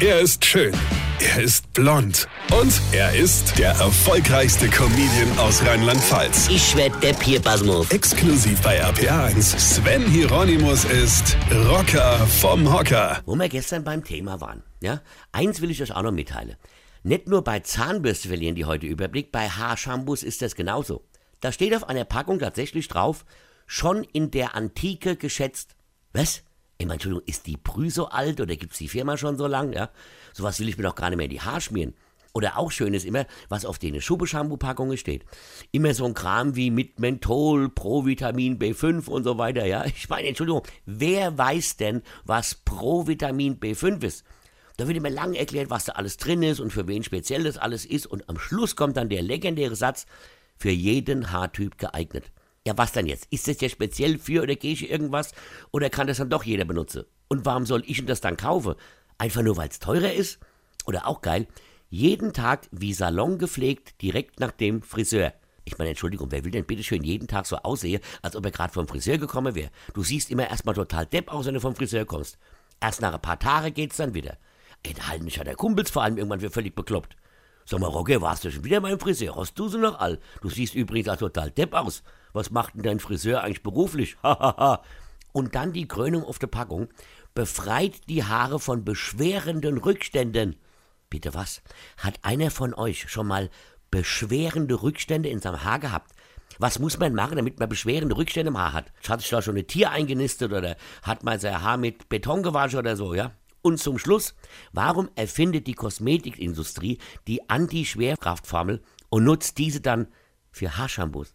Er ist schön. Er ist blond. Und er ist der erfolgreichste Comedian aus Rheinland-Pfalz. Ich werd der Pierpasmus. Exklusiv bei RPA1. Sven Hieronymus ist Rocker vom Hocker. Wo wir gestern beim Thema waren. Ja? Eins will ich euch auch noch mitteilen. Nicht nur bei Zahnbürste verlieren die heute Überblick, bei Haarshampoos ist das genauso. Da steht auf einer Packung tatsächlich drauf, schon in der Antike geschätzt. Was? Ich Entschuldigung, ist die Brü so alt oder gibt's die Firma schon so lang? Ja? Sowas will ich mir doch gar nicht mehr in die Haare schmieren. Oder auch schön ist immer, was auf den Schubbe-Shampoo-Packungen steht. Immer so ein Kram wie mit Menthol, Provitamin B5 und so weiter, ja. Ich meine, Entschuldigung, wer weiß denn, was Provitamin B5 ist? Da wird immer lang erklärt, was da alles drin ist und für wen speziell das alles ist. Und am Schluss kommt dann der legendäre Satz, für jeden Haartyp geeignet. Ja, was dann jetzt? Ist das ja speziell für oder gegen irgendwas? Oder kann das dann doch jeder benutzen? Und warum soll ich denn das dann kaufen? Einfach nur, weil es teurer ist? Oder auch geil, jeden Tag wie Salon gepflegt, direkt nach dem Friseur. Ich meine, Entschuldigung, wer will denn bitte schön jeden Tag so aussehen, als ob er gerade vom Friseur gekommen wäre? Du siehst immer erstmal total depp aus, wenn du vom Friseur kommst. Erst nach ein paar Tagen geht's dann wieder. Ey, da mich ja der Kumpels vor allem irgendwann für völlig bekloppt. Sag mal, Roger, warst du schon wieder beim Friseur? Hast du sie noch all? Du siehst übrigens auch total depp aus. Was macht denn dein Friseur eigentlich beruflich? Und dann die Krönung auf der Packung. Befreit die Haare von beschwerenden Rückständen. Bitte was? Hat einer von euch schon mal beschwerende Rückstände in seinem Haar gehabt? Was muss man machen, damit man beschwerende Rückstände im Haar hat? Hat sich da schon ein Tier eingenistet oder hat man sein Haar mit Beton gewaschen oder so, ja? Und zum Schluss, warum erfindet die Kosmetikindustrie die Anti-Schwerkraftformel und nutzt diese dann für Haarshampoos?